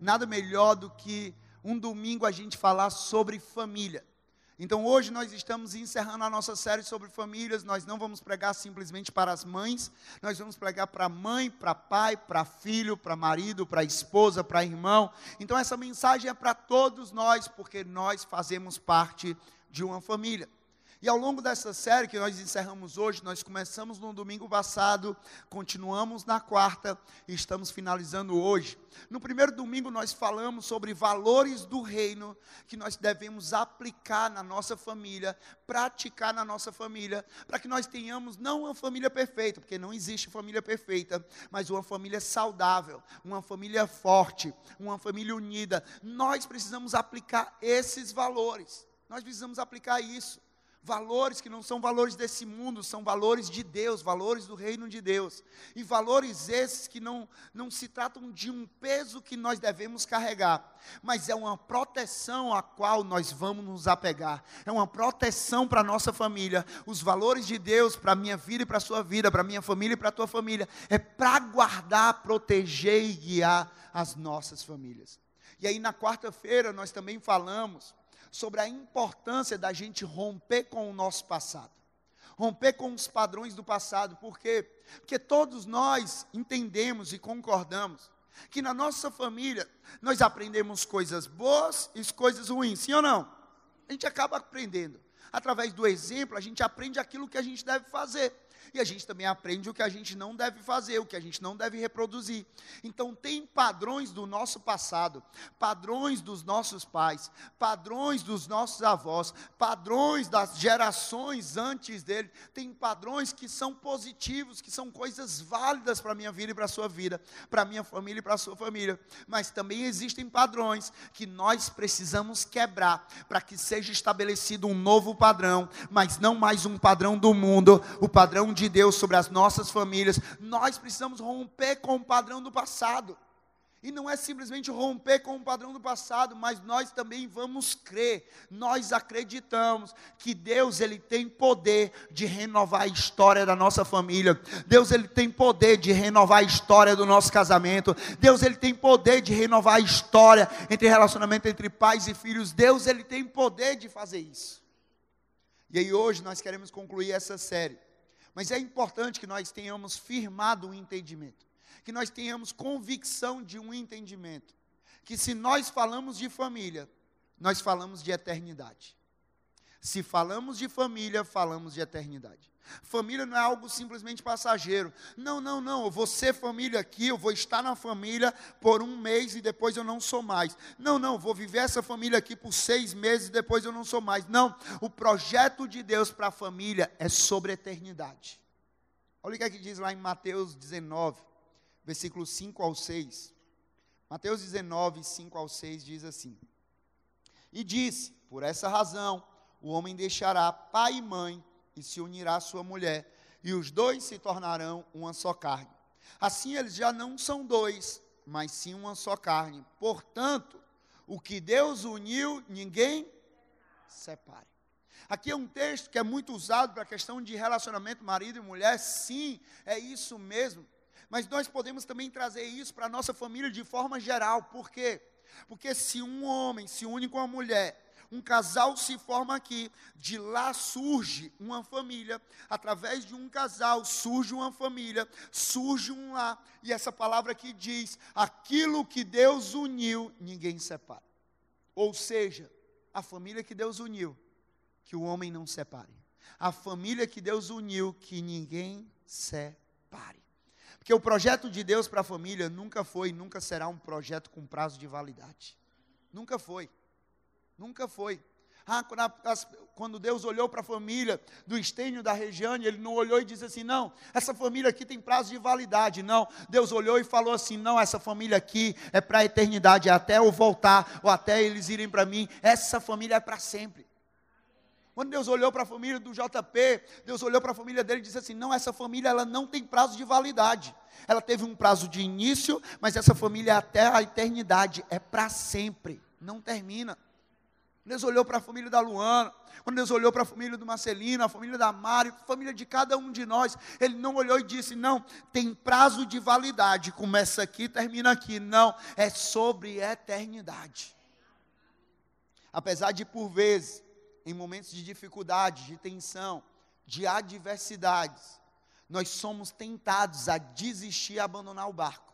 nada melhor do que um domingo a gente falar sobre família. Então hoje nós estamos encerrando a nossa série sobre famílias. Nós não vamos pregar simplesmente para as mães, nós vamos pregar para mãe, para pai, para filho, para marido, para esposa, para irmão. Então essa mensagem é para todos nós, porque nós fazemos parte de uma família. E ao longo dessa série que nós encerramos hoje, nós começamos no domingo passado, continuamos na quarta e estamos finalizando hoje. No primeiro domingo nós falamos sobre valores do reino que nós devemos aplicar na nossa família, praticar na nossa família, para que nós tenhamos não uma família perfeita, porque não existe família perfeita, mas uma família saudável, uma família forte, uma família unida. Nós precisamos aplicar esses valores. Nós precisamos aplicar isso valores que não são valores desse mundo, são valores de Deus, valores do reino de Deus. E valores esses que não, não se tratam de um peso que nós devemos carregar, mas é uma proteção a qual nós vamos nos apegar. É uma proteção para a nossa família. Os valores de Deus para a minha vida e para a sua vida, para a minha família e para a tua família, é para guardar, proteger e guiar as nossas famílias. E aí na quarta-feira nós também falamos sobre a importância da gente romper com o nosso passado. Romper com os padrões do passado, por quê? Porque todos nós entendemos e concordamos que na nossa família nós aprendemos coisas boas e coisas ruins, sim ou não? A gente acaba aprendendo. Através do exemplo, a gente aprende aquilo que a gente deve fazer e a gente também aprende o que a gente não deve fazer, o que a gente não deve reproduzir. Então, tem padrões do nosso passado, padrões dos nossos pais, padrões dos nossos avós, padrões das gerações antes dele, tem padrões que são positivos, que são coisas válidas para a minha vida e para a sua vida, para a minha família e para a sua família. Mas também existem padrões que nós precisamos quebrar para que seja estabelecido um novo padrão, mas não mais um padrão do mundo, o padrão de de Deus sobre as nossas famílias, nós precisamos romper com o padrão do passado. E não é simplesmente romper com o padrão do passado, mas nós também vamos crer, nós acreditamos que Deus ele tem poder de renovar a história da nossa família. Deus ele tem poder de renovar a história do nosso casamento. Deus ele tem poder de renovar a história entre relacionamento entre pais e filhos. Deus ele tem poder de fazer isso. E aí hoje nós queremos concluir essa série mas é importante que nós tenhamos firmado um entendimento, que nós tenhamos convicção de um entendimento, que se nós falamos de família, nós falamos de eternidade. Se falamos de família, falamos de eternidade. Família não é algo simplesmente passageiro. Não, não, não. Eu vou ser família aqui, eu vou estar na família por um mês e depois eu não sou mais. Não, não. Vou viver essa família aqui por seis meses e depois eu não sou mais. Não. O projeto de Deus para a família é sobre a eternidade. Olha o que, é que diz lá em Mateus 19, versículos 5 ao 6. Mateus 19, 5 ao 6 diz assim: E disse: Por essa razão o homem deixará pai e mãe e se unirá à sua mulher, e os dois se tornarão uma só carne. Assim eles já não são dois, mas sim uma só carne. Portanto, o que Deus uniu, ninguém separe. Aqui é um texto que é muito usado para a questão de relacionamento marido e mulher. Sim, é isso mesmo. Mas nós podemos também trazer isso para a nossa família de forma geral. Por quê? Porque se um homem se une com a mulher um casal se forma aqui, de lá surge uma família, através de um casal surge uma família, surge um lar, e essa palavra aqui diz: aquilo que Deus uniu, ninguém separa. Ou seja, a família que Deus uniu, que o homem não separe. A família que Deus uniu, que ninguém separe. Porque o projeto de Deus para a família nunca foi, nunca será um projeto com prazo de validade. Nunca foi. Nunca foi. Ah, quando Deus olhou para a família do Estênio da Regiane, Ele não olhou e disse assim: não, essa família aqui tem prazo de validade. Não, Deus olhou e falou assim: não, essa família aqui é para a eternidade, é até eu voltar, ou até eles irem para mim. Essa família é para sempre. Quando Deus olhou para a família do JP, Deus olhou para a família dele e disse assim: não, essa família ela não tem prazo de validade. Ela teve um prazo de início, mas essa família é até a eternidade, é para sempre, não termina. Deus olhou para a família da Luana, quando Deus olhou para a família do Marcelino, a família da Mário, a família de cada um de nós, Ele não olhou e disse: não, tem prazo de validade, começa aqui, termina aqui. Não, é sobre eternidade. Apesar de, por vezes, em momentos de dificuldade, de tensão, de adversidades, nós somos tentados a desistir e abandonar o barco.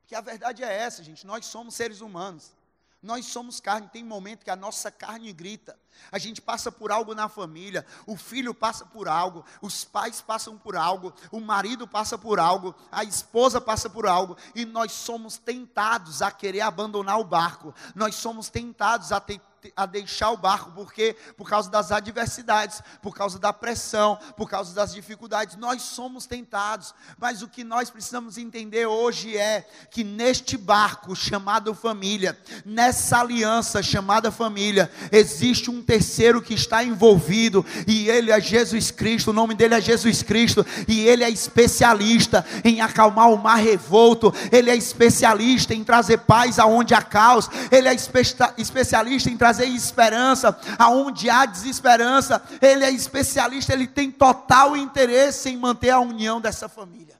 Porque a verdade é essa, gente, nós somos seres humanos. Nós somos carne, tem momento que a nossa carne grita. A gente passa por algo na família, o filho passa por algo, os pais passam por algo, o marido passa por algo, a esposa passa por algo, e nós somos tentados a querer abandonar o barco. Nós somos tentados a ter a deixar o barco, porque por causa das adversidades, por causa da pressão, por causa das dificuldades, nós somos tentados. Mas o que nós precisamos entender hoje é que neste barco chamado família, nessa aliança chamada família, existe um terceiro que está envolvido e ele é Jesus Cristo. O nome dele é Jesus Cristo e ele é especialista em acalmar o mar revolto. Ele é especialista em trazer paz aonde há caos. Ele é especialista em trazer trazer esperança aonde há desesperança. Ele é especialista, ele tem total interesse em manter a união dessa família.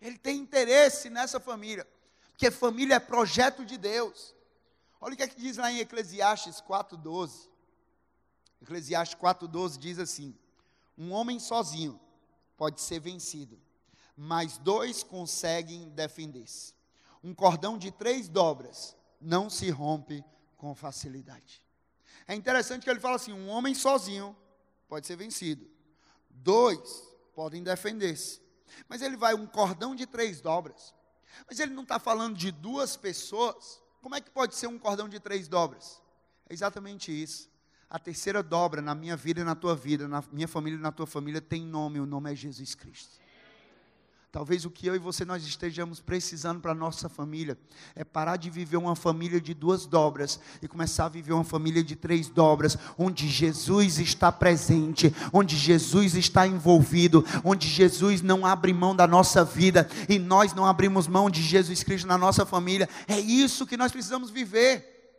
Ele tem interesse nessa família, porque família é projeto de Deus. Olha o que, é que diz lá em Eclesiastes 4:12. Eclesiastes 4:12 diz assim: Um homem sozinho pode ser vencido, mas dois conseguem defender-se. Um cordão de três dobras não se rompe com facilidade. É interessante que ele fala assim: um homem sozinho pode ser vencido, dois podem defender-se. Mas ele vai um cordão de três dobras. Mas ele não está falando de duas pessoas. Como é que pode ser um cordão de três dobras? É exatamente isso. A terceira dobra na minha vida e na tua vida, na minha família e na tua família, tem nome, o nome é Jesus Cristo. Talvez o que eu e você nós estejamos precisando para a nossa família é parar de viver uma família de duas dobras e começar a viver uma família de três dobras, onde Jesus está presente, onde Jesus está envolvido, onde Jesus não abre mão da nossa vida e nós não abrimos mão de Jesus Cristo na nossa família. É isso que nós precisamos viver.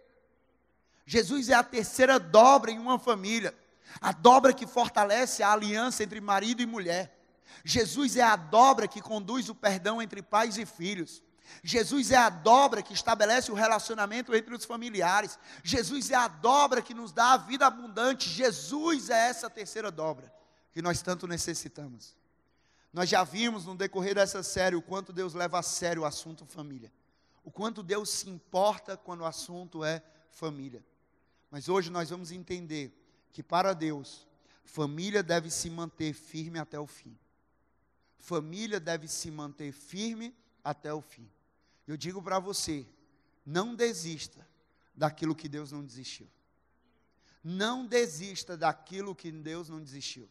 Jesus é a terceira dobra em uma família, a dobra que fortalece a aliança entre marido e mulher. Jesus é a dobra que conduz o perdão entre pais e filhos. Jesus é a dobra que estabelece o relacionamento entre os familiares. Jesus é a dobra que nos dá a vida abundante. Jesus é essa terceira dobra que nós tanto necessitamos. Nós já vimos no decorrer dessa série o quanto Deus leva a sério o assunto família. O quanto Deus se importa quando o assunto é família. Mas hoje nós vamos entender que para Deus, família deve se manter firme até o fim família deve se manter firme até o fim. Eu digo para você, não desista daquilo que Deus não desistiu. Não desista daquilo que Deus não desistiu.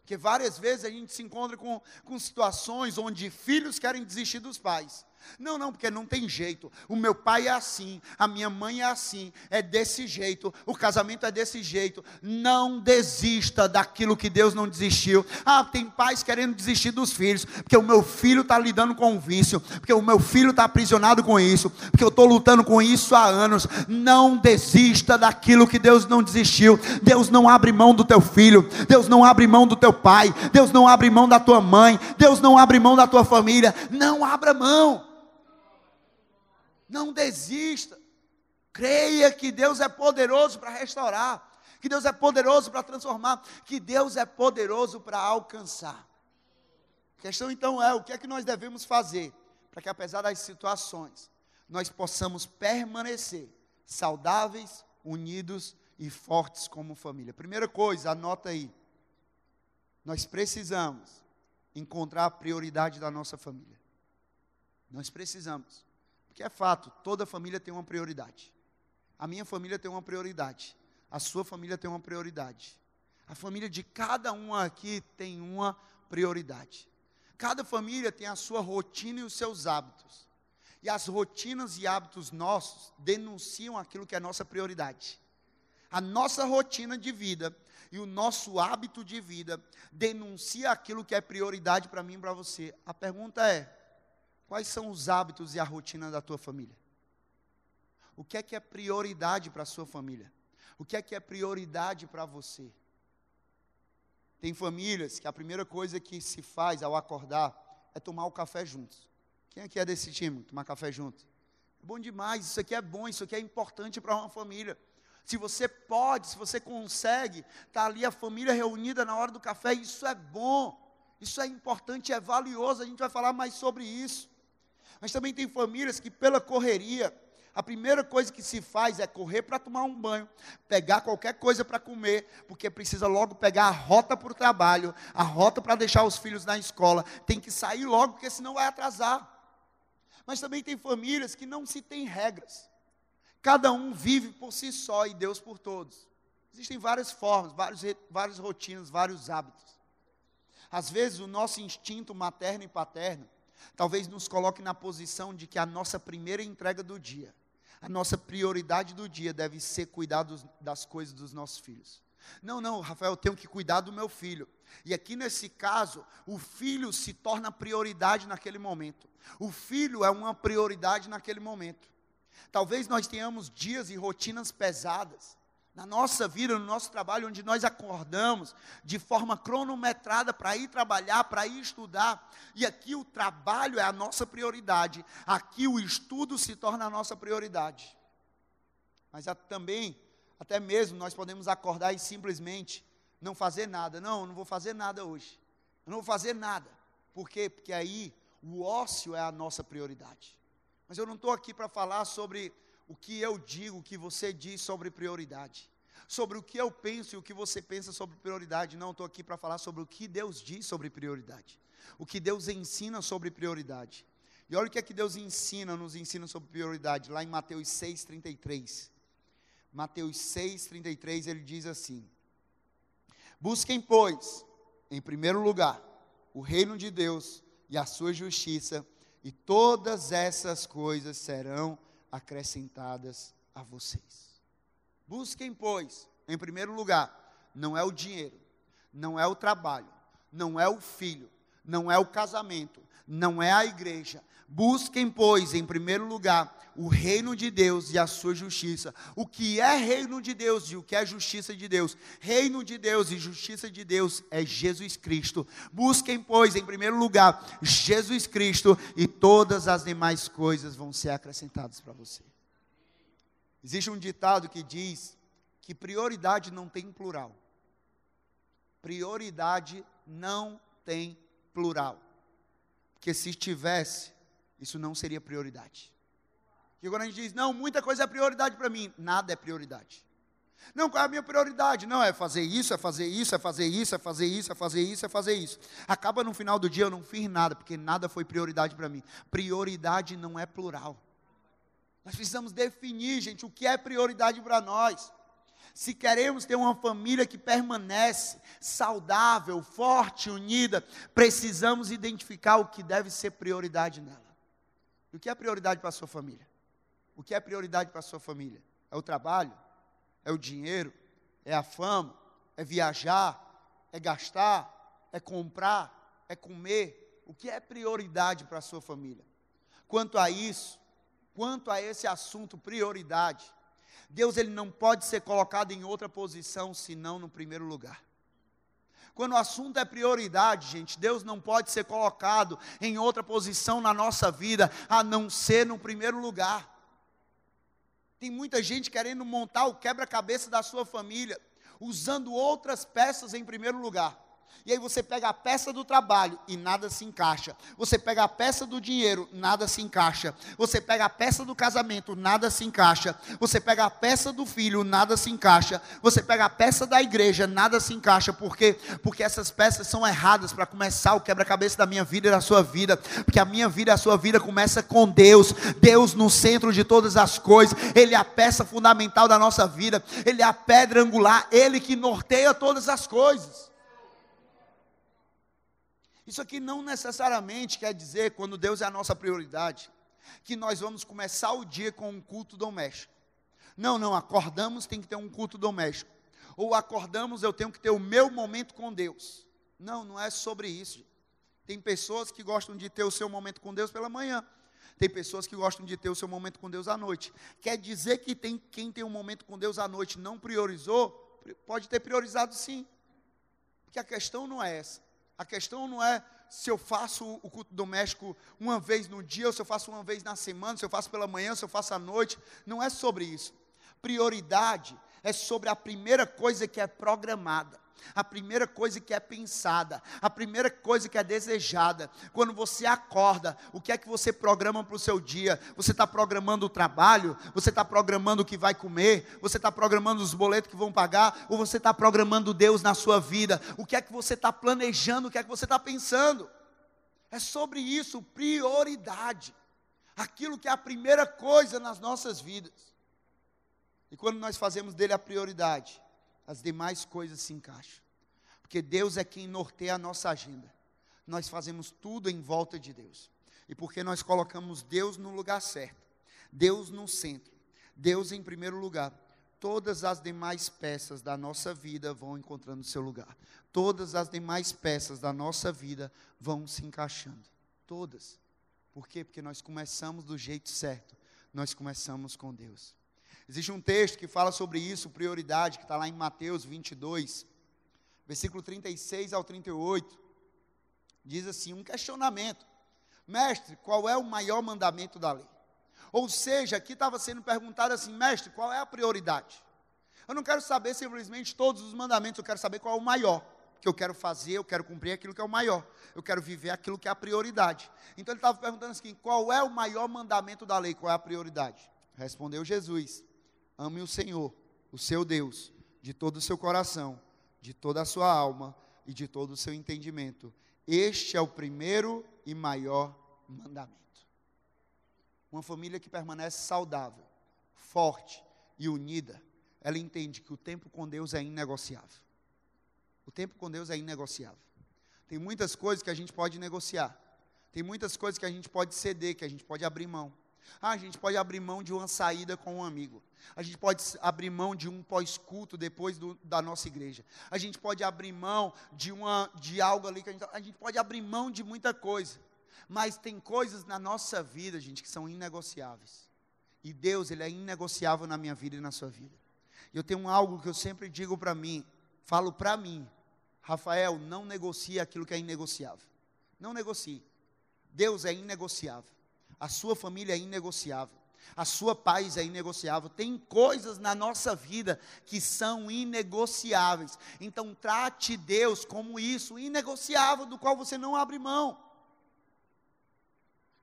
Porque várias vezes a gente se encontra com, com situações onde filhos querem desistir dos pais. Não, não, porque não tem jeito. O meu pai é assim, a minha mãe é assim, é desse jeito, o casamento é desse jeito. Não desista daquilo que Deus não desistiu. Ah, tem pais querendo desistir dos filhos, porque o meu filho está lidando com o vício, porque o meu filho está aprisionado com isso, porque eu estou lutando com isso há anos. Não desista daquilo que Deus não desistiu. Deus não abre mão do teu filho, Deus não abre mão do teu pai, Deus não abre mão da tua mãe, Deus não abre mão da tua família. Não abra mão. Não desista. Creia que Deus é poderoso para restaurar, que Deus é poderoso para transformar, que Deus é poderoso para alcançar. A questão então é: o que é que nós devemos fazer para que, apesar das situações, nós possamos permanecer saudáveis, unidos e fortes como família? Primeira coisa, anota aí. Nós precisamos encontrar a prioridade da nossa família. Nós precisamos. Porque é fato, toda família tem uma prioridade. A minha família tem uma prioridade. A sua família tem uma prioridade. A família de cada um aqui tem uma prioridade. Cada família tem a sua rotina e os seus hábitos. E as rotinas e hábitos nossos denunciam aquilo que é nossa prioridade. A nossa rotina de vida e o nosso hábito de vida denuncia aquilo que é prioridade para mim e para você. A pergunta é: Quais são os hábitos e a rotina da tua família? O que é que é prioridade para a sua família? O que é que é prioridade para você? Tem famílias que a primeira coisa que se faz ao acordar é tomar o café juntos. Quem aqui é desse time? Tomar café junto? É bom demais, isso aqui é bom, isso aqui é importante para uma família. Se você pode, se você consegue, tá ali a família reunida na hora do café, isso é bom, isso é importante, é valioso, a gente vai falar mais sobre isso. Mas também tem famílias que pela correria, a primeira coisa que se faz é correr para tomar um banho, pegar qualquer coisa para comer, porque precisa logo pegar a rota para o trabalho, a rota para deixar os filhos na escola, tem que sair logo, porque senão vai atrasar. Mas também tem famílias que não se tem regras. Cada um vive por si só e Deus por todos. Existem várias formas, vários, várias rotinas, vários hábitos. Às vezes o nosso instinto materno e paterno talvez nos coloque na posição de que a nossa primeira entrega do dia, a nossa prioridade do dia deve ser cuidar dos, das coisas dos nossos filhos. Não, não, Rafael, eu tenho que cuidar do meu filho. E aqui nesse caso, o filho se torna prioridade naquele momento. O filho é uma prioridade naquele momento. Talvez nós tenhamos dias e rotinas pesadas na nossa vida, no nosso trabalho, onde nós acordamos de forma cronometrada para ir trabalhar, para ir estudar, e aqui o trabalho é a nossa prioridade, aqui o estudo se torna a nossa prioridade. Mas também, até mesmo, nós podemos acordar e simplesmente não fazer nada. Não, não vou fazer nada hoje. Eu não vou fazer nada. Por quê? Porque aí o ócio é a nossa prioridade. Mas eu não estou aqui para falar sobre o que eu digo, o que você diz sobre prioridade. Sobre o que eu penso e o que você pensa sobre prioridade. Não, estou aqui para falar sobre o que Deus diz sobre prioridade. O que Deus ensina sobre prioridade. E olha o que é que Deus ensina, nos ensina sobre prioridade, lá em Mateus 6,33. Mateus 6,33, ele diz assim: Busquem, pois, em primeiro lugar, o reino de Deus e a sua justiça, e todas essas coisas serão acrescentadas a vocês. Busquem, pois, em primeiro lugar, não é o dinheiro, não é o trabalho, não é o filho, não é o casamento, não é a igreja. Busquem, pois, em primeiro lugar, o reino de Deus e a sua justiça. O que é reino de Deus e o que é justiça de Deus? Reino de Deus e justiça de Deus é Jesus Cristo. Busquem, pois, em primeiro lugar, Jesus Cristo e todas as demais coisas vão ser acrescentadas para você. Existe um ditado que diz que prioridade não tem plural. Prioridade não tem plural. Porque se tivesse, isso não seria prioridade. E agora a gente diz: não, muita coisa é prioridade para mim. Nada é prioridade. Não, qual é a minha prioridade? Não, é fazer isso, é fazer isso, é fazer isso, é fazer isso, é fazer isso, é fazer isso. Acaba no final do dia eu não fiz nada, porque nada foi prioridade para mim. Prioridade não é plural. Nós precisamos definir, gente, o que é prioridade para nós. Se queremos ter uma família que permanece saudável, forte, unida, precisamos identificar o que deve ser prioridade nela. E o que é prioridade para a sua família? O que é prioridade para a sua família? É o trabalho? É o dinheiro? É a fama? É viajar? É gastar? É comprar? É comer? O que é prioridade para a sua família? Quanto a isso, quanto a esse assunto prioridade, Deus ele não pode ser colocado em outra posição senão no primeiro lugar. Quando o assunto é prioridade, gente, Deus não pode ser colocado em outra posição na nossa vida a não ser no primeiro lugar. Tem muita gente querendo montar o quebra-cabeça da sua família, usando outras peças em primeiro lugar. E aí você pega a peça do trabalho e nada se encaixa. Você pega a peça do dinheiro, nada se encaixa. Você pega a peça do casamento, nada se encaixa. Você pega a peça do filho, nada se encaixa. Você pega a peça da igreja, nada se encaixa. Por quê? Porque essas peças são erradas para começar o quebra-cabeça da minha vida e da sua vida. Porque a minha vida e a sua vida começa com Deus. Deus no centro de todas as coisas. Ele é a peça fundamental da nossa vida. Ele é a pedra angular. Ele que norteia todas as coisas. Isso aqui não necessariamente quer dizer, quando Deus é a nossa prioridade, que nós vamos começar o dia com um culto doméstico. Não, não, acordamos, tem que ter um culto doméstico. Ou acordamos, eu tenho que ter o meu momento com Deus. Não, não é sobre isso. Tem pessoas que gostam de ter o seu momento com Deus pela manhã. Tem pessoas que gostam de ter o seu momento com Deus à noite. Quer dizer que tem quem tem um momento com Deus à noite não priorizou? Pode ter priorizado sim. Porque a questão não é essa. A questão não é se eu faço o culto doméstico uma vez no dia, ou se eu faço uma vez na semana, se eu faço pela manhã, se eu faço à noite. Não é sobre isso. Prioridade é sobre a primeira coisa que é programada a primeira coisa que é pensada, a primeira coisa que é desejada. Quando você acorda, o que é que você programa para o seu dia? Você está programando o trabalho? Você está programando o que vai comer? Você está programando os boletos que vão pagar? Ou você está programando Deus na sua vida? O que é que você está planejando? O que é que você está pensando? É sobre isso, prioridade. Aquilo que é a primeira coisa nas nossas vidas. E quando nós fazemos dele a prioridade, as demais coisas se encaixam. Porque Deus é quem norteia a nossa agenda. Nós fazemos tudo em volta de Deus. E porque nós colocamos Deus no lugar certo, Deus no centro, Deus em primeiro lugar, todas as demais peças da nossa vida vão encontrando seu lugar. Todas as demais peças da nossa vida vão se encaixando. Todas. Por quê? Porque nós começamos do jeito certo. Nós começamos com Deus. Existe um texto que fala sobre isso, prioridade, que está lá em Mateus 22, versículo 36 ao 38. Diz assim: um questionamento. Mestre, qual é o maior mandamento da lei? Ou seja, aqui estava sendo perguntado assim, mestre, qual é a prioridade? Eu não quero saber simplesmente todos os mandamentos, eu quero saber qual é o maior. Que eu quero fazer, eu quero cumprir aquilo que é o maior. Eu quero viver aquilo que é a prioridade. Então ele estava perguntando assim: qual é o maior mandamento da lei? Qual é a prioridade? Respondeu Jesus: Ame o Senhor, o seu Deus, de todo o seu coração, de toda a sua alma e de todo o seu entendimento. Este é o primeiro e maior mandamento. Uma família que permanece saudável, forte e unida, ela entende que o tempo com Deus é inegociável. O tempo com Deus é inegociável. Tem muitas coisas que a gente pode negociar. Tem muitas coisas que a gente pode ceder, que a gente pode abrir mão. Ah, a gente pode abrir mão de uma saída com um amigo. A gente pode abrir mão de um pós-culto depois do, da nossa igreja. A gente pode abrir mão de, uma, de algo ali que a gente. A gente pode abrir mão de muita coisa. Mas tem coisas na nossa vida, gente, que são inegociáveis. E Deus, Ele é inegociável na minha vida e na sua vida. Eu tenho algo que eu sempre digo para mim, falo para mim, Rafael, não negocie aquilo que é inegociável. Não negocie. Deus é inegociável. A sua família é inegociável. A sua paz é inegociável. Tem coisas na nossa vida que são inegociáveis. Então trate Deus como isso, inegociável, do qual você não abre mão.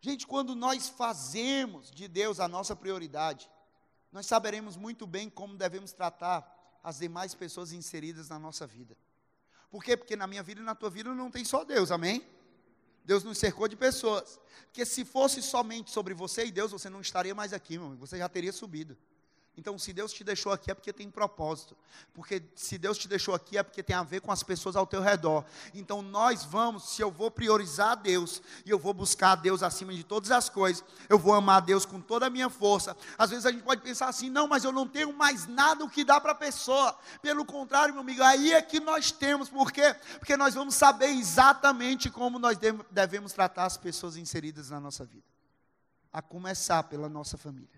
Gente, quando nós fazemos de Deus a nossa prioridade, nós saberemos muito bem como devemos tratar as demais pessoas inseridas na nossa vida. Por quê? Porque na minha vida e na tua vida não tem só Deus, amém? Deus nos cercou de pessoas. Porque se fosse somente sobre você e Deus, você não estaria mais aqui, meu amigo, você já teria subido. Então, se Deus te deixou aqui é porque tem propósito. Porque se Deus te deixou aqui é porque tem a ver com as pessoas ao teu redor. Então, nós vamos, se eu vou priorizar Deus e eu vou buscar Deus acima de todas as coisas, eu vou amar a Deus com toda a minha força. Às vezes a gente pode pensar assim: não, mas eu não tenho mais nada o que dar para a pessoa. Pelo contrário, meu amigo, aí é que nós temos. Por quê? Porque nós vamos saber exatamente como nós devemos tratar as pessoas inseridas na nossa vida. A começar pela nossa família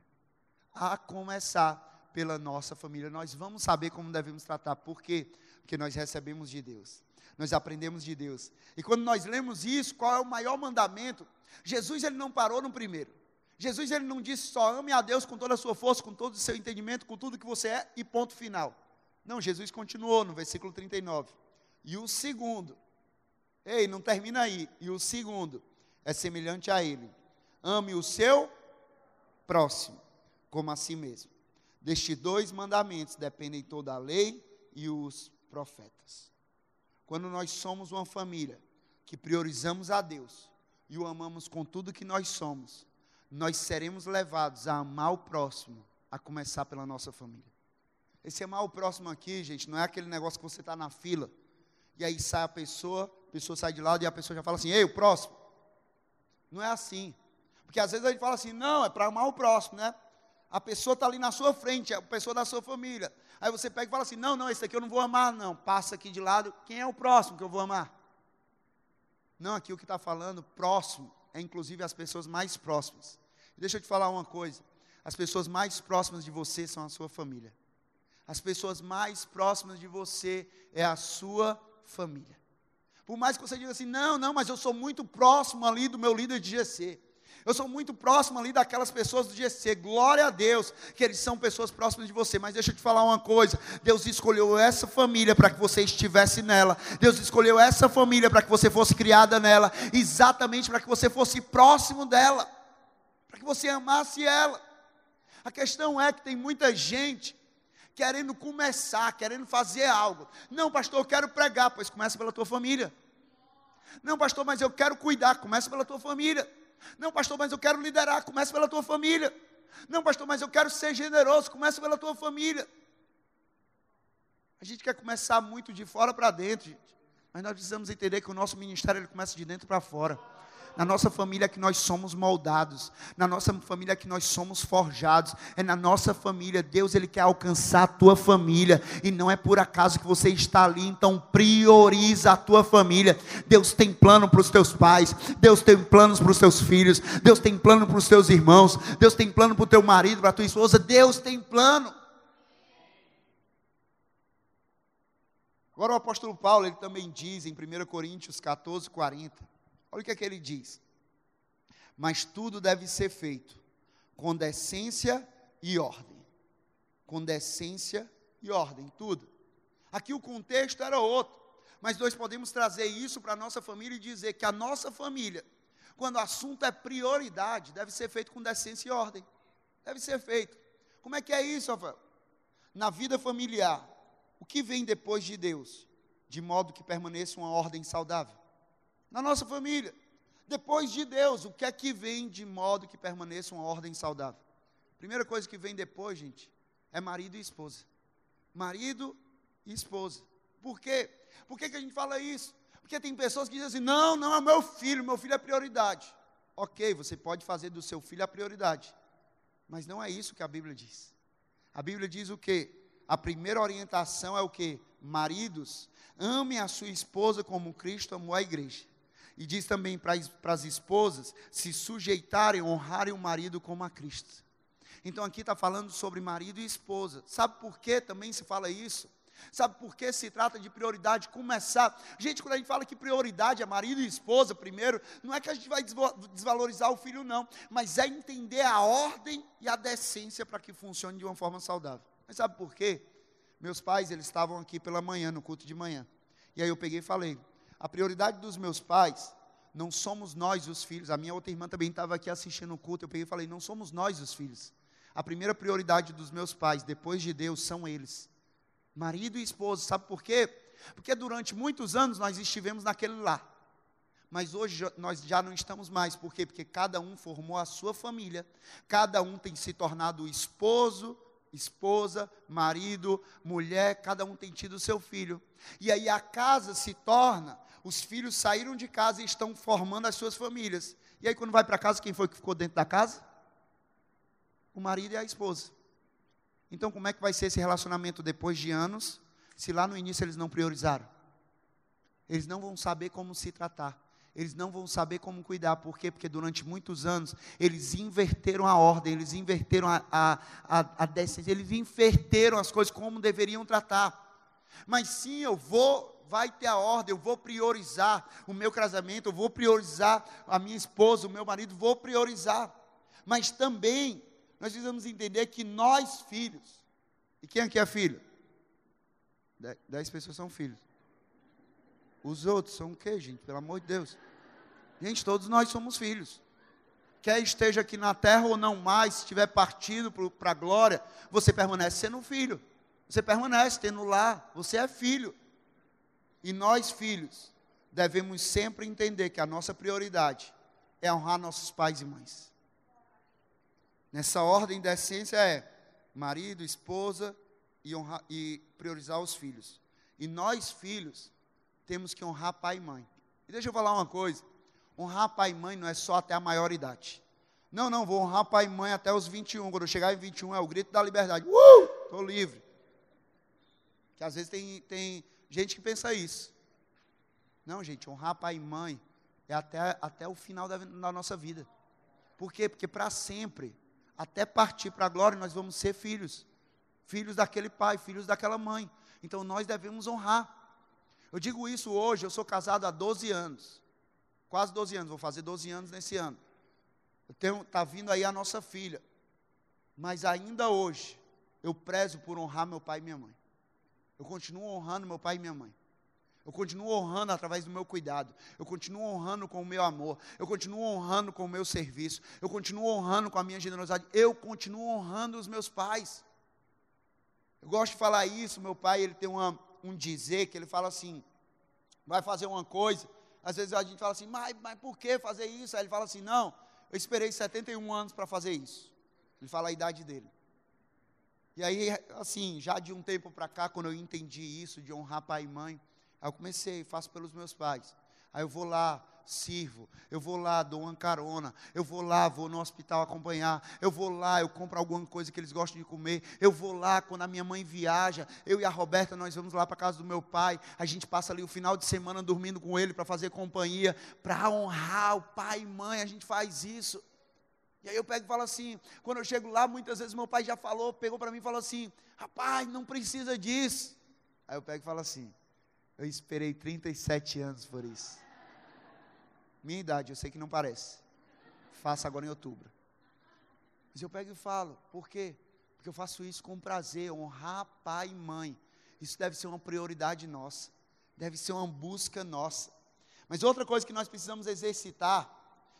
a começar pela nossa família. Nós vamos saber como devemos tratar. Por quê? Porque nós recebemos de Deus. Nós aprendemos de Deus. E quando nós lemos isso, qual é o maior mandamento? Jesus ele não parou no primeiro. Jesus ele não disse só ame a Deus com toda a sua força, com todo o seu entendimento, com tudo que você é e ponto final. Não, Jesus continuou no versículo 39. E o segundo, ei, não termina aí. E o segundo é semelhante a ele. Ame o seu próximo como a si mesmo. Destes dois mandamentos dependem toda a lei e os profetas. Quando nós somos uma família que priorizamos a Deus e o amamos com tudo que nós somos, nós seremos levados a amar o próximo, a começar pela nossa família. Esse amar o próximo aqui, gente, não é aquele negócio que você está na fila e aí sai a pessoa, a pessoa sai de lado e a pessoa já fala assim: ei, o próximo. Não é assim. Porque às vezes a gente fala assim: não, é para amar o próximo, né? A pessoa está ali na sua frente, é a pessoa da sua família. Aí você pega e fala assim: não, não, esse aqui eu não vou amar, não. Passa aqui de lado. Quem é o próximo que eu vou amar? Não, aqui o que está falando, próximo, é inclusive as pessoas mais próximas. Deixa eu te falar uma coisa. As pessoas mais próximas de você são a sua família. As pessoas mais próximas de você é a sua família. Por mais que você diga assim, não, não, mas eu sou muito próximo ali do meu líder de GC. Eu sou muito próximo ali daquelas pessoas do GC. Glória a Deus que eles são pessoas próximas de você. Mas deixa eu te falar uma coisa: Deus escolheu essa família para que você estivesse nela. Deus escolheu essa família para que você fosse criada nela. Exatamente para que você fosse próximo dela. Para que você amasse ela. A questão é que tem muita gente querendo começar, querendo fazer algo. Não, pastor, eu quero pregar, pois começa pela tua família. Não, pastor, mas eu quero cuidar, começa pela tua família. Não, pastor, mas eu quero liderar, começa pela tua família. Não, pastor, mas eu quero ser generoso, começa pela tua família. A gente quer começar muito de fora para dentro, gente. Mas nós precisamos entender que o nosso ministério ele começa de dentro para fora na nossa família que nós somos moldados, na nossa família que nós somos forjados, é na nossa família, Deus ele quer alcançar a tua família, e não é por acaso que você está ali, então prioriza a tua família, Deus tem plano para os teus pais, Deus tem planos para os teus filhos, Deus tem plano para os teus irmãos, Deus tem plano para o teu marido, para a tua esposa, Deus tem plano, Agora o apóstolo Paulo, ele também diz em 1 Coríntios 14, 40, Olha o que é que ele diz. Mas tudo deve ser feito com decência e ordem. Com decência e ordem, tudo. Aqui o contexto era outro. Mas nós podemos trazer isso para a nossa família e dizer que a nossa família, quando o assunto é prioridade, deve ser feito com decência e ordem. Deve ser feito. Como é que é isso, Rafael? Na vida familiar, o que vem depois de Deus? De modo que permaneça uma ordem saudável na nossa família. Depois de Deus, o que é que vem de modo que permaneça uma ordem saudável? Primeira coisa que vem depois, gente, é marido e esposa. Marido e esposa. Por quê? Por que, que a gente fala isso? Porque tem pessoas que dizem assim: não, não é meu filho, meu filho é prioridade. Ok, você pode fazer do seu filho a prioridade. Mas não é isso que a Bíblia diz. A Bíblia diz o quê? A primeira orientação é o quê? Maridos, amem a sua esposa como Cristo amou a igreja. E diz também para as esposas se sujeitarem, honrarem o marido como a Cristo. Então aqui está falando sobre marido e esposa. Sabe por que também se fala isso? Sabe por que se trata de prioridade? Começar. Gente, quando a gente fala que prioridade é marido e esposa primeiro, não é que a gente vai desvalorizar o filho, não. Mas é entender a ordem e a decência para que funcione de uma forma saudável. Mas sabe por quê? Meus pais, eles estavam aqui pela manhã, no culto de manhã. E aí eu peguei e falei: a prioridade dos meus pais não somos nós os filhos. A minha outra irmã também estava aqui assistindo o culto. Eu peguei e falei: não somos nós os filhos. A primeira prioridade dos meus pais, depois de Deus, são eles. Marido e esposa. Sabe por quê? Porque durante muitos anos nós estivemos naquele lar. Mas hoje nós já não estamos mais. Por quê? Porque cada um formou a sua família. Cada um tem se tornado esposo, esposa, marido, mulher. Cada um tem tido seu filho. E aí a casa se torna os filhos saíram de casa e estão formando as suas famílias. E aí, quando vai para casa, quem foi que ficou dentro da casa? O marido e a esposa. Então, como é que vai ser esse relacionamento depois de anos, se lá no início eles não priorizaram? Eles não vão saber como se tratar. Eles não vão saber como cuidar. Por quê? Porque durante muitos anos eles inverteram a ordem, eles inverteram a, a, a, a decência, eles inverteram as coisas como deveriam tratar. Mas sim, eu vou vai ter a ordem, eu vou priorizar o meu casamento, eu vou priorizar a minha esposa, o meu marido, vou priorizar. Mas também nós precisamos entender que nós, filhos, e quem aqui é filho? Dez pessoas são filhos. Os outros são o quê, gente? Pelo amor de Deus. Gente, todos nós somos filhos. Quer esteja aqui na terra ou não mais, se estiver partido para a glória, você permanece sendo filho. Você permanece tendo lá, você é filho. E nós, filhos, devemos sempre entender que a nossa prioridade é honrar nossos pais e mães. Nessa ordem da essência é marido, esposa e, e priorizar os filhos. E nós, filhos, temos que honrar pai e mãe. E deixa eu falar uma coisa: honrar pai e mãe não é só até a maioridade. Não, não, vou honrar pai e mãe até os 21. Quando eu chegar em 21 é o grito da liberdade. Uh! Estou livre. Que às vezes tem, tem gente que pensa isso. Não, gente, honrar pai e mãe é até, até o final da, da nossa vida. Por quê? Porque para sempre, até partir para a glória, nós vamos ser filhos. Filhos daquele pai, filhos daquela mãe. Então nós devemos honrar. Eu digo isso hoje, eu sou casado há 12 anos. Quase 12 anos, vou fazer 12 anos nesse ano. Está vindo aí a nossa filha. Mas ainda hoje, eu prezo por honrar meu pai e minha mãe. Eu continuo honrando meu pai e minha mãe. Eu continuo honrando através do meu cuidado. Eu continuo honrando com o meu amor. Eu continuo honrando com o meu serviço. Eu continuo honrando com a minha generosidade. Eu continuo honrando os meus pais. Eu gosto de falar isso. Meu pai, ele tem uma, um dizer que ele fala assim: vai fazer uma coisa. Às vezes a gente fala assim, mas, mas por que fazer isso? Aí ele fala assim: não, eu esperei 71 anos para fazer isso. Ele fala a idade dele. E aí, assim, já de um tempo para cá, quando eu entendi isso, de honrar pai e mãe, Aí eu comecei, faço pelos meus pais. Aí eu vou lá, sirvo, eu vou lá, dou uma carona, eu vou lá, vou no hospital acompanhar, eu vou lá, eu compro alguma coisa que eles gostam de comer, eu vou lá, quando a minha mãe viaja, eu e a Roberta, nós vamos lá para casa do meu pai, a gente passa ali o final de semana dormindo com ele para fazer companhia, para honrar o pai e mãe, a gente faz isso. E aí eu pego e falo assim, quando eu chego lá, muitas vezes meu pai já falou, pegou para mim e falou assim, rapaz, não precisa disso. Aí eu pego e falo assim, eu esperei 37 anos por isso. Minha idade, eu sei que não parece. Faço agora em outubro. Mas eu pego e falo, por quê? Porque eu faço isso com prazer, honrar pai e mãe. Isso deve ser uma prioridade nossa. Deve ser uma busca nossa. Mas outra coisa que nós precisamos exercitar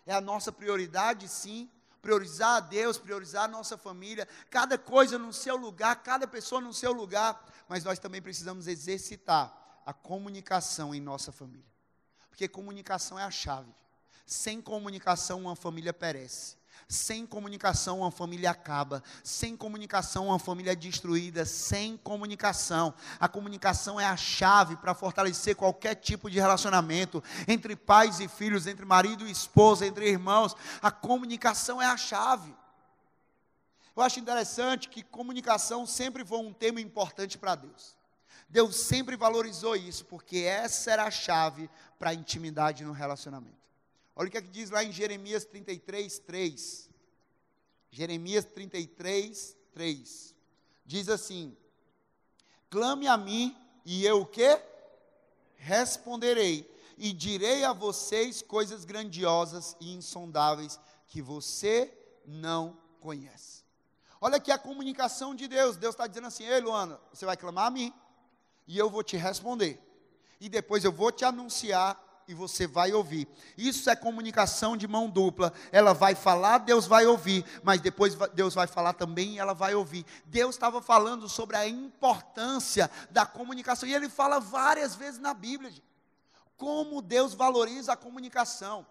é a nossa prioridade, sim, priorizar a Deus, priorizar a nossa família, cada coisa no seu lugar, cada pessoa no seu lugar, mas nós também precisamos exercitar a comunicação em nossa família. Porque comunicação é a chave. Sem comunicação, uma família perece. Sem comunicação, uma família acaba. Sem comunicação, uma família é destruída. Sem comunicação, a comunicação é a chave para fortalecer qualquer tipo de relacionamento entre pais e filhos, entre marido e esposa, entre irmãos. A comunicação é a chave. Eu acho interessante que comunicação sempre foi um tema importante para Deus. Deus sempre valorizou isso, porque essa era a chave para a intimidade no relacionamento. Olha o que, é que diz lá em Jeremias 33, 3. Jeremias 33, 3. Diz assim: Clame a mim, e eu o quê? Responderei, e direi a vocês coisas grandiosas e insondáveis que você não conhece. Olha aqui a comunicação de Deus. Deus está dizendo assim: Ei, Luana, você vai clamar a mim, e eu vou te responder. E depois eu vou te anunciar e você vai ouvir. Isso é comunicação de mão dupla. Ela vai falar, Deus vai ouvir, mas depois Deus vai falar também e ela vai ouvir. Deus estava falando sobre a importância da comunicação e ele fala várias vezes na Bíblia. Como Deus valoriza a comunicação.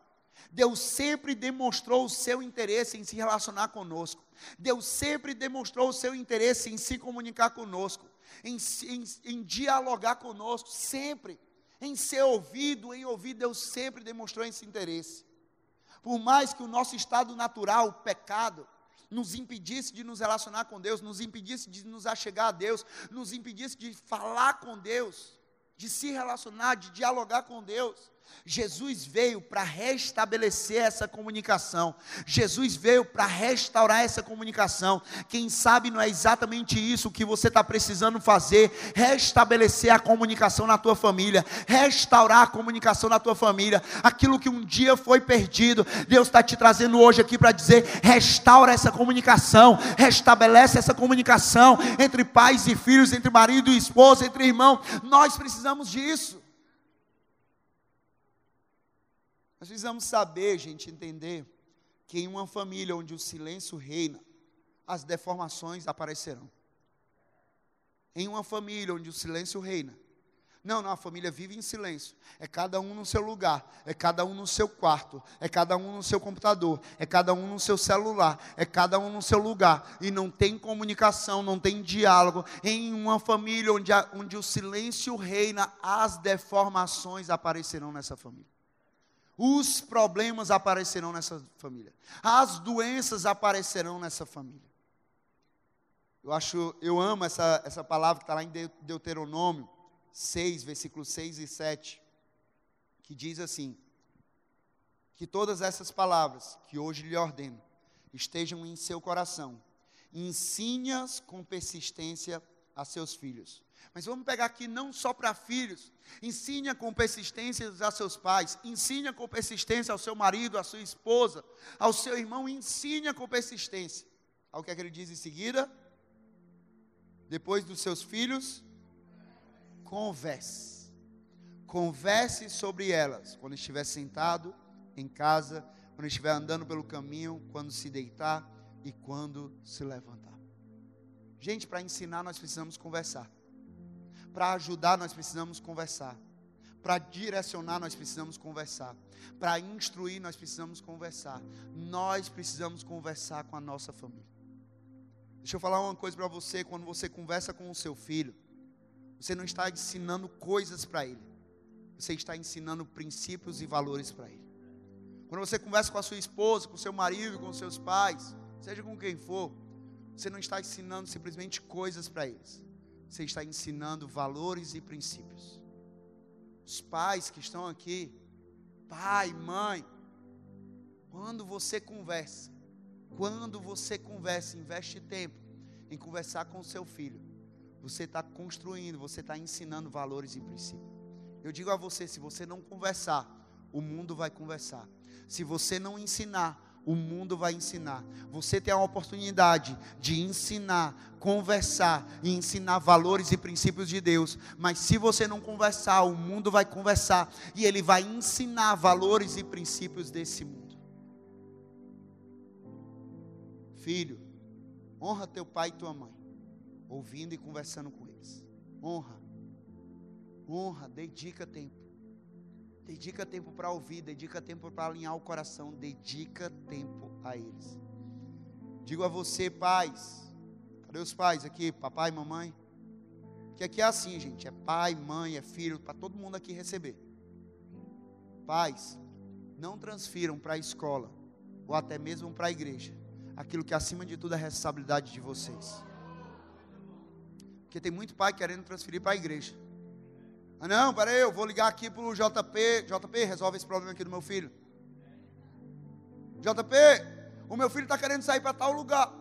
Deus sempre demonstrou o seu interesse em se relacionar conosco. Deus sempre demonstrou o seu interesse em se comunicar conosco em, em, em dialogar conosco, sempre, em ser ouvido, em ouvir, Deus sempre demonstrou esse interesse. Por mais que o nosso estado natural, o pecado, nos impedisse de nos relacionar com Deus, nos impedisse de nos achegar a Deus, nos impedisse de falar com Deus, de se relacionar, de dialogar com Deus. Jesus veio para restabelecer essa comunicação. Jesus veio para restaurar essa comunicação. Quem sabe não é exatamente isso que você está precisando fazer: restabelecer a comunicação na tua família, restaurar a comunicação na tua família. Aquilo que um dia foi perdido, Deus está te trazendo hoje aqui para dizer: restaura essa comunicação, restabelece essa comunicação entre pais e filhos, entre marido e esposa, entre irmão. Nós precisamos disso. Nós precisamos saber, gente, entender que em uma família onde o silêncio reina, as deformações aparecerão. Em uma família onde o silêncio reina, não, não, a família vive em silêncio. É cada um no seu lugar, é cada um no seu quarto, é cada um no seu computador, é cada um no seu celular, é cada um no seu lugar. E não tem comunicação, não tem diálogo. Em uma família onde, onde o silêncio reina, as deformações aparecerão nessa família os problemas aparecerão nessa família, as doenças aparecerão nessa família. Eu acho, eu amo essa, essa palavra que está lá em que todas essas palavras que hoje lhe ordeno estejam em seu coração. Ensine-as com persistência a seus filhos. Mas vamos pegar aqui não só para filhos. Ensine com persistência a seus pais. Ensine com persistência ao seu marido, à sua esposa, ao seu irmão. Ensine com persistência. Ao que é que ele diz em seguida? Depois dos seus filhos, converse. Converse sobre elas quando estiver sentado em casa, quando estiver andando pelo caminho, quando se deitar e quando se levantar. Gente, para ensinar nós precisamos conversar. Para ajudar nós precisamos conversar. Para direcionar nós precisamos conversar. Para instruir nós precisamos conversar. Nós precisamos conversar com a nossa família. Deixa eu falar uma coisa para você, quando você conversa com o seu filho, você não está ensinando coisas para ele. Você está ensinando princípios e valores para ele. Quando você conversa com a sua esposa, com o seu marido, com seus pais, seja com quem for, você não está ensinando simplesmente coisas para eles. Você está ensinando valores e princípios. Os pais que estão aqui, pai, mãe, quando você conversa, quando você conversa, investe tempo em conversar com o seu filho, você está construindo, você está ensinando valores e princípios. Eu digo a você: se você não conversar, o mundo vai conversar. Se você não ensinar, o mundo vai ensinar. Você tem a oportunidade de ensinar, conversar e ensinar valores e princípios de Deus. Mas se você não conversar, o mundo vai conversar e ele vai ensinar valores e princípios desse mundo. Filho, honra teu pai e tua mãe, ouvindo e conversando com eles. Honra. Honra, dedica tempo. Dedica tempo para ouvir, dedica tempo para alinhar o coração, dedica tempo a eles. Digo a você, pais, cadê os pais aqui, papai, mamãe? Que aqui é assim, gente, é pai, mãe, é filho, para todo mundo aqui receber. Pais, não transfiram para a escola ou até mesmo para a igreja aquilo que acima de tudo é responsabilidade de vocês. Porque tem muito pai querendo transferir para a igreja. Ah, não, peraí, eu vou ligar aqui para o JP. JP, resolve esse problema aqui do meu filho. JP, o meu filho está querendo sair para tal lugar.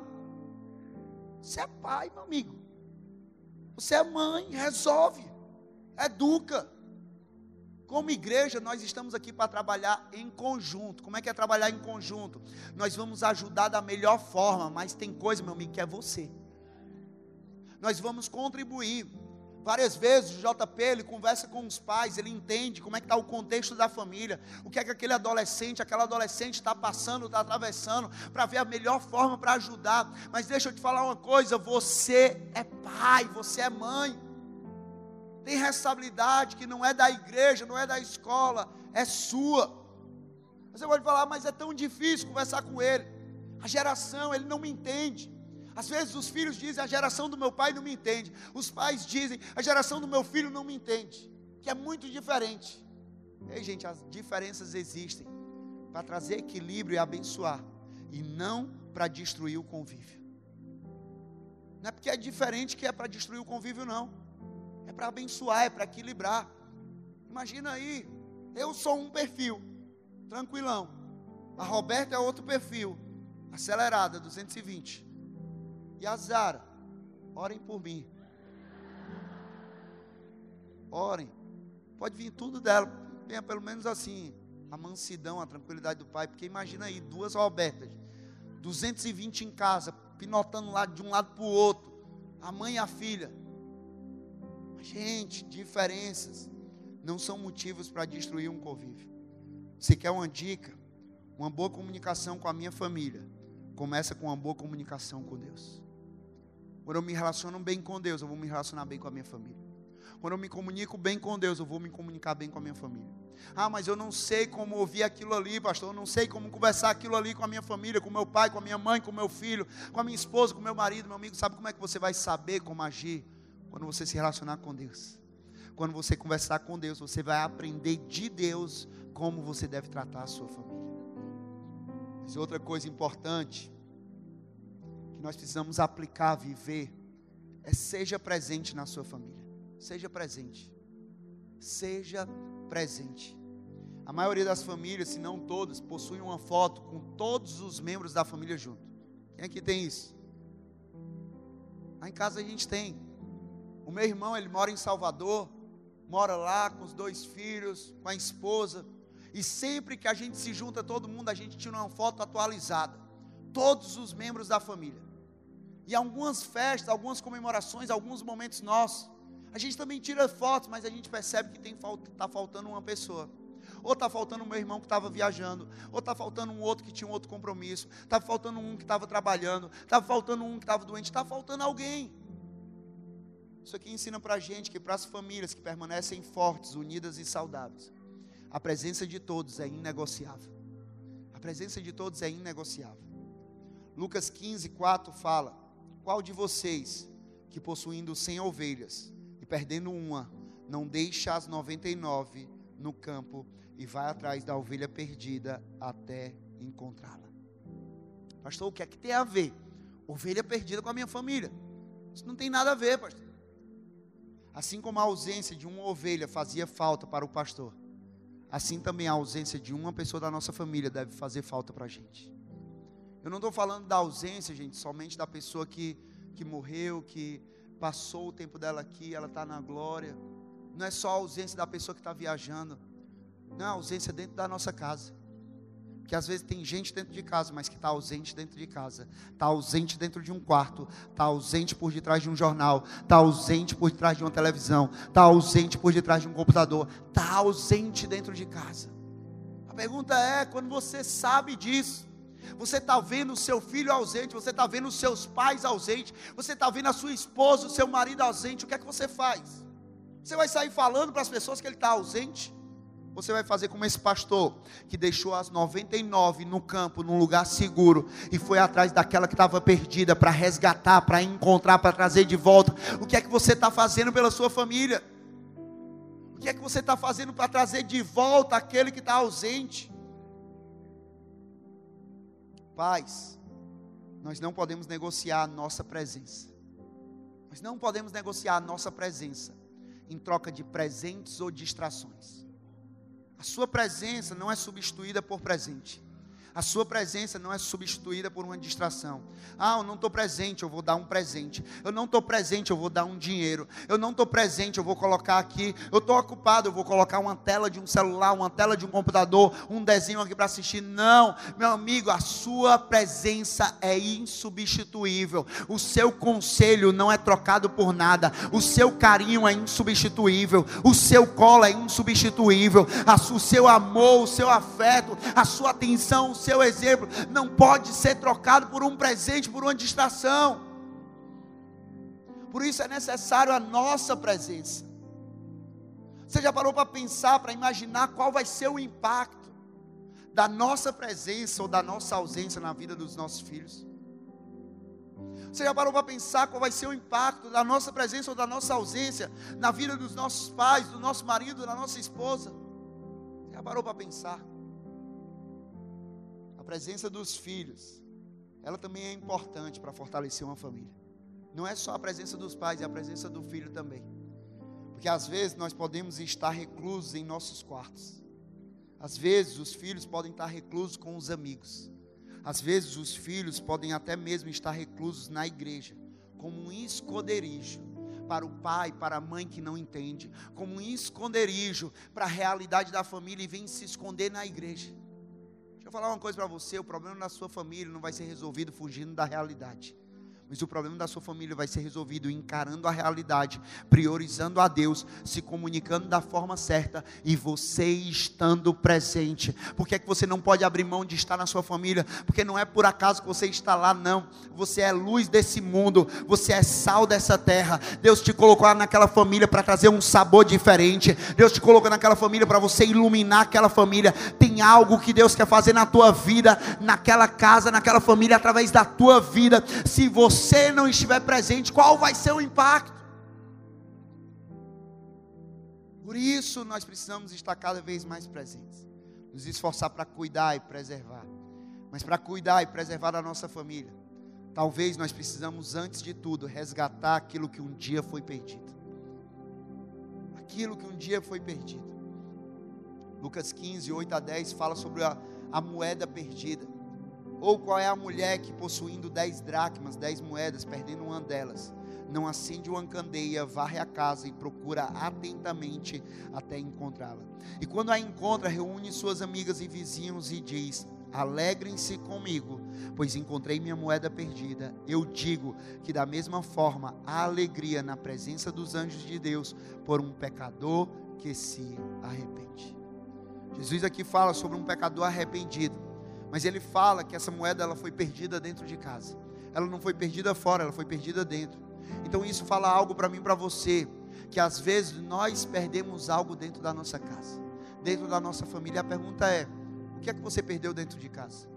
Você é pai, meu amigo. Você é mãe, resolve. Educa. Como igreja, nós estamos aqui para trabalhar em conjunto. Como é que é trabalhar em conjunto? Nós vamos ajudar da melhor forma, mas tem coisa, meu amigo, que é você. Nós vamos contribuir. Várias vezes o JP ele conversa com os pais, ele entende como é que está o contexto da família, o que é que aquele adolescente, aquela adolescente está passando, está atravessando, para ver a melhor forma para ajudar. Mas deixa eu te falar uma coisa: você é pai, você é mãe, tem responsabilidade que não é da igreja, não é da escola, é sua. Você pode falar, mas é tão difícil conversar com ele. A geração, ele não me entende. Às vezes os filhos dizem: a geração do meu pai não me entende. Os pais dizem: a geração do meu filho não me entende. Que é muito diferente. Ei, gente, as diferenças existem para trazer equilíbrio e abençoar, e não para destruir o convívio. Não é porque é diferente que é para destruir o convívio, não. É para abençoar, é para equilibrar. Imagina aí, eu sou um perfil, tranquilão. A Roberta é outro perfil, acelerada, 220. E a Zara, orem por mim. Orem. Pode vir tudo dela. Venha pelo menos assim. A mansidão, a tranquilidade do pai. Porque imagina aí, duas Robertas. 220 em casa, pinotando lá de um lado para o outro. A mãe e a filha. Gente, diferenças não são motivos para destruir um convívio. Você quer uma dica? Uma boa comunicação com a minha família. Começa com uma boa comunicação com Deus. Quando eu me relaciono bem com Deus, eu vou me relacionar bem com a minha família. Quando eu me comunico bem com Deus, eu vou me comunicar bem com a minha família. Ah, mas eu não sei como ouvir aquilo ali, pastor. Eu não sei como conversar aquilo ali com a minha família, com meu pai, com a minha mãe, com meu filho, com a minha esposa, com meu marido, meu amigo. Sabe como é que você vai saber como agir? Quando você se relacionar com Deus. Quando você conversar com Deus, você vai aprender de Deus como você deve tratar a sua família. Mas outra coisa importante que nós precisamos aplicar, viver, é seja presente na sua família. Seja presente. Seja presente. A maioria das famílias, se não todas, possuem uma foto com todos os membros da família junto. Quem aqui tem isso? Lá em casa a gente tem. O meu irmão, ele mora em Salvador, mora lá com os dois filhos, com a esposa. E sempre que a gente se junta, todo mundo, a gente tira uma foto atualizada. Todos os membros da família. E algumas festas, algumas comemorações, alguns momentos nossos, a gente também tira fotos, mas a gente percebe que está faltando uma pessoa. Ou está faltando o meu irmão que estava viajando, ou está faltando um outro que tinha um outro compromisso, está faltando um que estava trabalhando, está faltando um que estava doente, está faltando alguém. Isso aqui ensina para a gente que para as famílias que permanecem fortes, unidas e saudáveis, a presença de todos é inegociável. A presença de todos é inegociável. Lucas 15, 4 fala: Qual de vocês que possuindo cem ovelhas e perdendo uma, não deixa as 99 no campo e vai atrás da ovelha perdida até encontrá-la? Pastor, o que é que tem a ver? Ovelha perdida com a minha família. Isso não tem nada a ver, pastor. Assim como a ausência de uma ovelha fazia falta para o pastor, assim também a ausência de uma pessoa da nossa família deve fazer falta para a gente. Eu não estou falando da ausência, gente, somente da pessoa que, que morreu, que passou o tempo dela aqui, ela está na glória. Não é só a ausência da pessoa que está viajando, não é a ausência dentro da nossa casa. Que às vezes tem gente dentro de casa, mas que está ausente dentro de casa, está ausente dentro de um quarto, está ausente por detrás de um jornal, está ausente por detrás de uma televisão, está ausente por detrás de um computador, está ausente dentro de casa. A pergunta é: quando você sabe disso, você está vendo o seu filho ausente, você está vendo os seus pais ausentes, você está vendo a sua esposa, o seu marido ausente, o que é que você faz? Você vai sair falando para as pessoas que ele está ausente? Você vai fazer como esse pastor que deixou as 99 no campo, num lugar seguro, e foi atrás daquela que estava perdida para resgatar, para encontrar, para trazer de volta. O que é que você está fazendo pela sua família? O que é que você está fazendo para trazer de volta aquele que está ausente? Pais, nós não podemos negociar a nossa presença. Nós não podemos negociar a nossa presença em troca de presentes ou distrações. A sua presença não é substituída por presente. A sua presença não é substituída por uma distração. Ah, eu não estou presente, eu vou dar um presente. Eu não estou presente, eu vou dar um dinheiro. Eu não estou presente, eu vou colocar aqui. Eu estou ocupado, eu vou colocar uma tela de um celular, uma tela de um computador, um desenho aqui para assistir. Não, meu amigo, a sua presença é insubstituível. O seu conselho não é trocado por nada. O seu carinho é insubstituível. O seu colo é insubstituível. O seu amor, o seu afeto, a sua atenção, seu exemplo não pode ser trocado por um presente, por uma distração. Por isso é necessário a nossa presença. Você já parou para pensar, para imaginar qual vai ser o impacto da nossa presença ou da nossa ausência na vida dos nossos filhos? Você já parou para pensar qual vai ser o impacto da nossa presença ou da nossa ausência na vida dos nossos pais, do nosso marido, da nossa esposa? Você já parou para pensar? Presença dos filhos, ela também é importante para fortalecer uma família. Não é só a presença dos pais, é a presença do filho também. Porque às vezes nós podemos estar reclusos em nossos quartos. Às vezes os filhos podem estar reclusos com os amigos. Às vezes os filhos podem até mesmo estar reclusos na igreja, como um esconderijo para o pai, para a mãe que não entende, como um esconderijo para a realidade da família e vem se esconder na igreja. Deixa eu falar uma coisa para você: o problema da sua família não vai ser resolvido fugindo da realidade. Mas o problema da sua família vai ser resolvido encarando a realidade, priorizando a Deus, se comunicando da forma certa e você estando presente. Por que é que você não pode abrir mão de estar na sua família? Porque não é por acaso que você está lá, não. Você é luz desse mundo, você é sal dessa terra. Deus te colocou naquela família para trazer um sabor diferente. Deus te colocou naquela família para você iluminar aquela família. Tem algo que Deus quer fazer na tua vida, naquela casa, naquela família, através da tua vida. Se você você não estiver presente, qual vai ser o impacto? Por isso nós precisamos estar cada vez mais presentes, nos esforçar para cuidar e preservar. Mas para cuidar e preservar a nossa família, talvez nós precisamos antes de tudo resgatar aquilo que um dia foi perdido. Aquilo que um dia foi perdido. Lucas 15, 8 a 10 fala sobre a, a moeda perdida. Ou qual é a mulher que possuindo dez dracmas, dez moedas, perdendo uma delas, não acende uma candeia, varre a casa e procura atentamente até encontrá-la. E quando a encontra, reúne suas amigas e vizinhos e diz: Alegrem-se comigo, pois encontrei minha moeda perdida. Eu digo que, da mesma forma, há alegria na presença dos anjos de Deus por um pecador que se arrepende. Jesus aqui fala sobre um pecador arrependido, mas ele fala que essa moeda ela foi perdida dentro de casa. Ela não foi perdida fora, ela foi perdida dentro. Então isso fala algo para mim, para você, que às vezes nós perdemos algo dentro da nossa casa, dentro da nossa família. A pergunta é: o que é que você perdeu dentro de casa?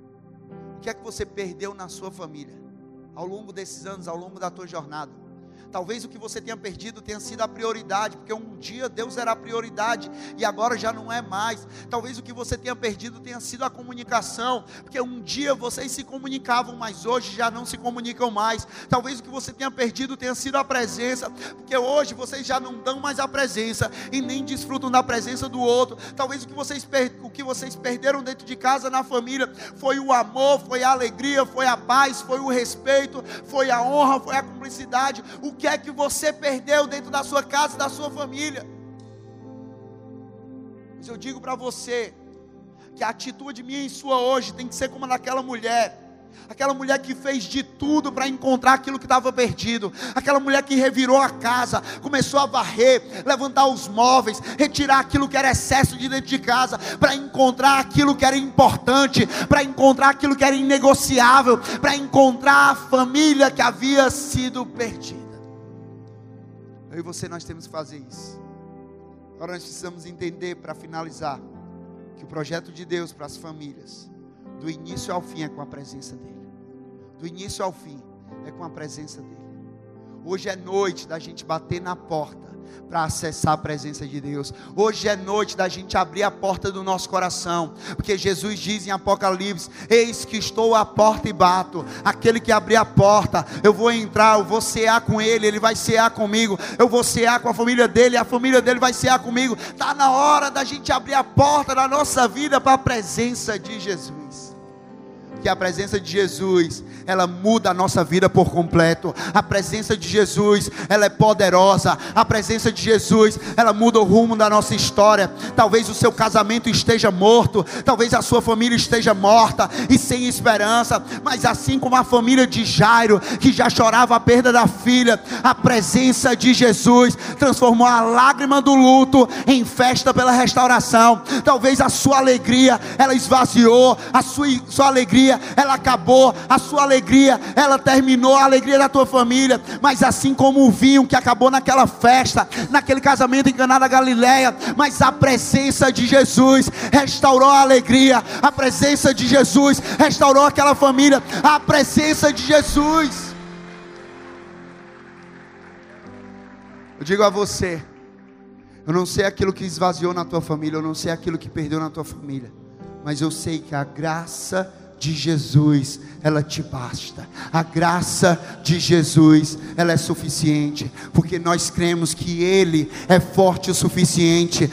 O que é que você perdeu na sua família? Ao longo desses anos, ao longo da tua jornada? Talvez o que você tenha perdido tenha sido a prioridade, porque um dia Deus era a prioridade e agora já não é mais. Talvez o que você tenha perdido tenha sido a comunicação, porque um dia vocês se comunicavam, mas hoje já não se comunicam mais. Talvez o que você tenha perdido tenha sido a presença, porque hoje vocês já não dão mais a presença e nem desfrutam da presença do outro. Talvez o que vocês, o que vocês perderam dentro de casa, na família, foi o amor, foi a alegria, foi a paz, foi o respeito, foi a honra, foi a cumplicidade. O que é que você perdeu dentro da sua casa, da sua família. Mas eu digo para você que a atitude minha e sua hoje tem que ser como daquela mulher Aquela mulher que fez de tudo para encontrar aquilo que estava perdido. Aquela mulher que revirou a casa, começou a varrer, levantar os móveis, retirar aquilo que era excesso de dentro de casa, para encontrar aquilo que era importante, para encontrar aquilo que era inegociável, para encontrar a família que havia sido perdida. Eu e você nós temos que fazer isso. Agora nós precisamos entender para finalizar que o projeto de Deus para as famílias do início ao fim é com a presença dEle. Do início ao fim é com a presença dEle. Hoje é noite da gente bater na porta para acessar a presença de Deus. Hoje é noite da gente abrir a porta do nosso coração, porque Jesus diz em Apocalipse: Eis que estou à porta e bato. Aquele que abrir a porta, eu vou entrar, eu vou cear com ele, ele vai cear comigo. Eu vou cear com a família dele, a família dele vai cear comigo. Está na hora da gente abrir a porta da nossa vida para a presença de Jesus. Que a presença de Jesus ela muda a nossa vida por completo. A presença de Jesus, ela é poderosa. A presença de Jesus, ela muda o rumo da nossa história. Talvez o seu casamento esteja morto, talvez a sua família esteja morta e sem esperança, mas assim como a família de Jairo, que já chorava a perda da filha, a presença de Jesus transformou a lágrima do luto em festa pela restauração. Talvez a sua alegria, ela esvaziou, a sua, sua alegria, ela acabou, a sua alegria alegria, ela terminou a alegria da tua família, mas assim como o vinho que acabou naquela festa, naquele casamento em Caná da Galileia, mas a presença de Jesus restaurou a alegria, a presença de Jesus restaurou aquela família, a presença de Jesus. Eu digo a você, eu não sei aquilo que esvaziou na tua família, eu não sei aquilo que perdeu na tua família, mas eu sei que a graça de Jesus, ela te basta. A graça de Jesus, ela é suficiente, porque nós cremos que ele é forte o suficiente